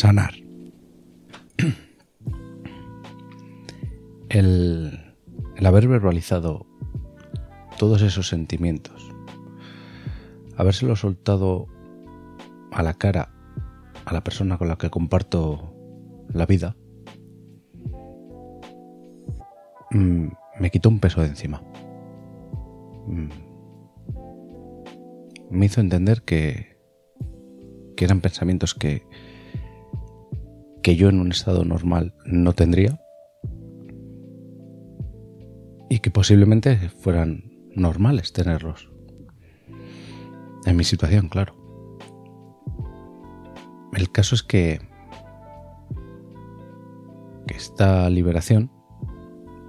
Sanar. El, el haber verbalizado todos esos sentimientos, habérselo soltado a la cara a la persona con la que comparto la vida, mm, me quitó un peso de encima. Mm. Me hizo entender que, que eran pensamientos que, que yo en un estado normal no tendría y que posiblemente fueran normales tenerlos. En mi situación, claro. El caso es que, que esta liberación,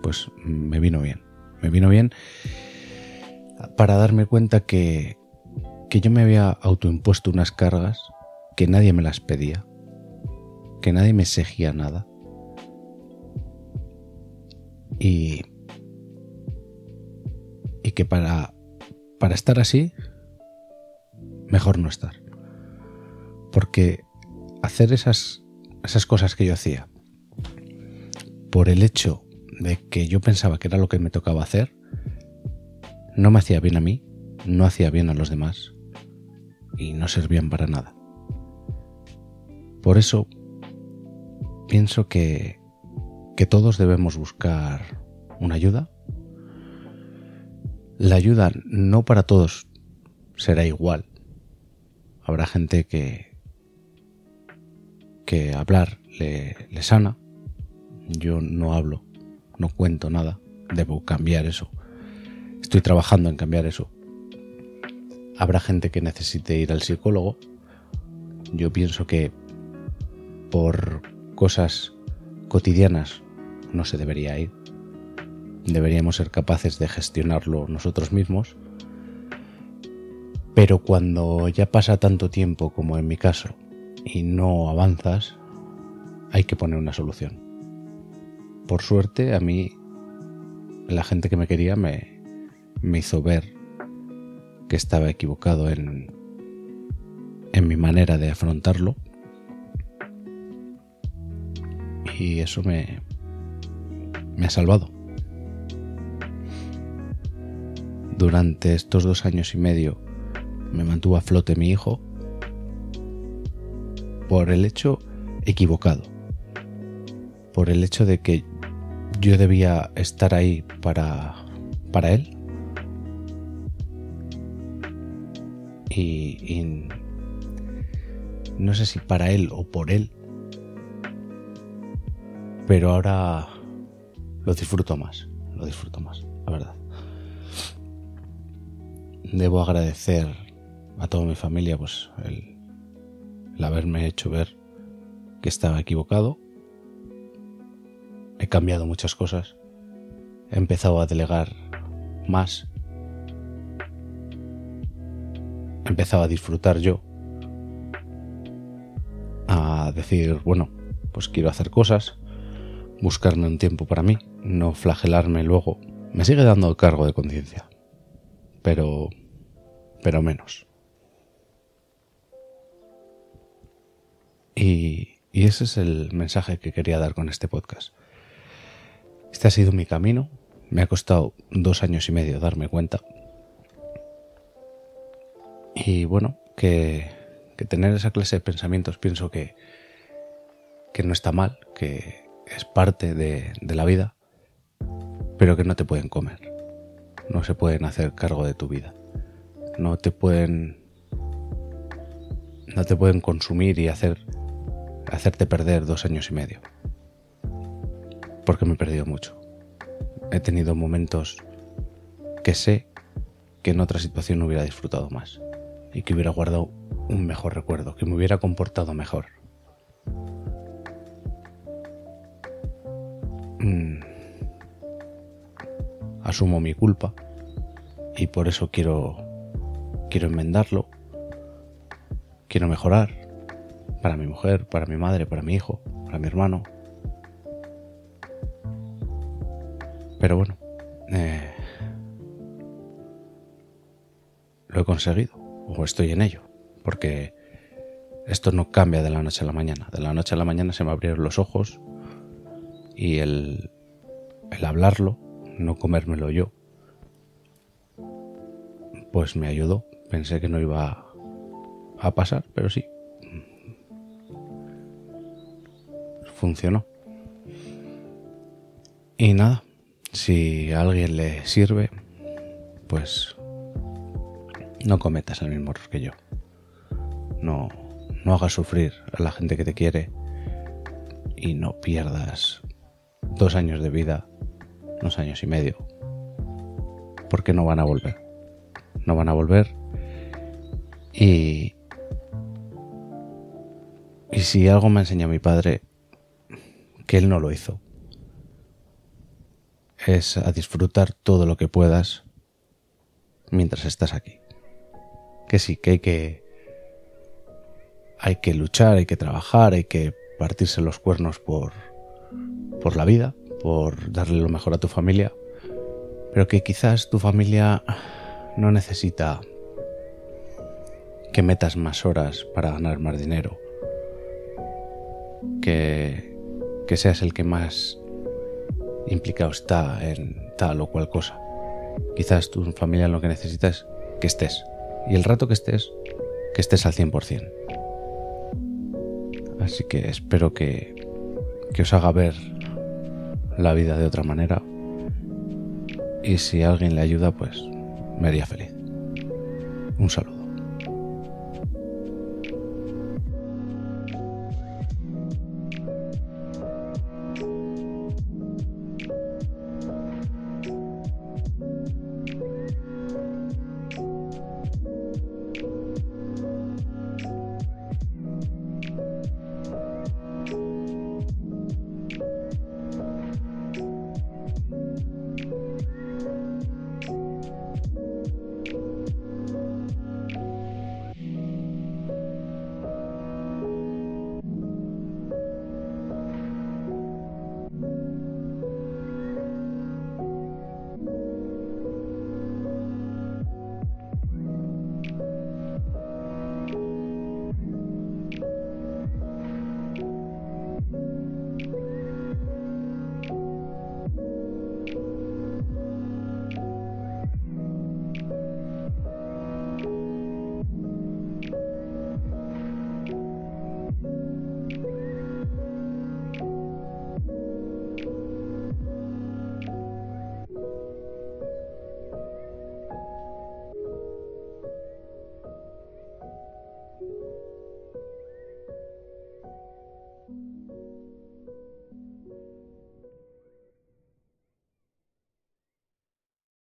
pues me vino bien. Me vino bien para darme cuenta que, que yo me había autoimpuesto unas cargas que nadie me las pedía, que nadie me exigía nada. Y, y que para, para estar así, mejor no estar. Porque hacer esas, esas cosas que yo hacía por el hecho de que yo pensaba que era lo que me tocaba hacer, no me hacía bien a mí, no hacía bien a los demás y no servían para nada. Por eso pienso que, que todos debemos buscar una ayuda. La ayuda no para todos será igual. Habrá gente que, que hablar le, le sana. Yo no hablo, no cuento nada. Debo cambiar eso. Estoy trabajando en cambiar eso. Habrá gente que necesite ir al psicólogo. Yo pienso que por cosas cotidianas no se debería ir. Deberíamos ser capaces de gestionarlo nosotros mismos. Pero cuando ya pasa tanto tiempo como en mi caso y no avanzas, hay que poner una solución. Por suerte, a mí la gente que me quería me, me hizo ver que estaba equivocado en, en mi manera de afrontarlo. Y eso me, me ha salvado. Durante estos dos años y medio me mantuvo a flote mi hijo por el hecho equivocado, por el hecho de que yo debía estar ahí para, para él. Y, y no sé si para él o por él, pero ahora lo disfruto más, lo disfruto más, la verdad. Debo agradecer a toda mi familia pues el, el haberme hecho ver que estaba equivocado. He cambiado muchas cosas. He empezado a delegar más. He empezado a disfrutar yo. A decir, bueno, pues quiero hacer cosas. Buscarme un tiempo para mí. No flagelarme luego. Me sigue dando cargo de conciencia. Pero... pero menos. Y, ese es el mensaje que quería dar con este podcast. Este ha sido mi camino. Me ha costado dos años y medio darme cuenta. Y bueno, que, tener esa clase de pensamientos pienso que, que no está mal, que es parte de, la vida, pero que no te pueden comer. No se pueden hacer cargo de tu vida. No te pueden. No te pueden consumir y hacer hacerte perder dos años y medio. Porque me he perdido mucho. He tenido momentos que sé que en otra situación hubiera disfrutado más y que hubiera guardado un mejor recuerdo, que me hubiera comportado mejor. Asumo mi culpa y por eso quiero quiero enmendarlo. Quiero mejorar para mi mujer, para mi madre, para mi hijo, para mi hermano. Pero bueno, eh, lo he conseguido, o estoy en ello, porque esto no cambia de la noche a la mañana. De la noche a la mañana se me abrieron los ojos y el, el hablarlo, no comérmelo yo, pues me ayudó. Pensé que no iba a pasar, pero sí. Funcionó. Y nada, si a alguien le sirve, pues no cometas el mismo error que yo. No, no hagas sufrir a la gente que te quiere y no pierdas dos años de vida, dos años y medio, porque no van a volver. No van a volver y... Y si algo me enseña mi padre, que él no lo hizo, es a disfrutar todo lo que puedas mientras estás aquí. Que sí, que hay que hay que luchar, hay que trabajar, hay que partirse los cuernos por por la vida, por darle lo mejor a tu familia, pero que quizás tu familia no necesita que metas más horas para ganar más dinero, que, que seas el que más implicado está en tal o cual cosa. Quizás tu familia lo que necesita es que estés. Y el rato que estés, que estés al 100%. Así que espero que, que os haga ver la vida de otra manera. Y si alguien le ayuda, pues me haría feliz. Un saludo.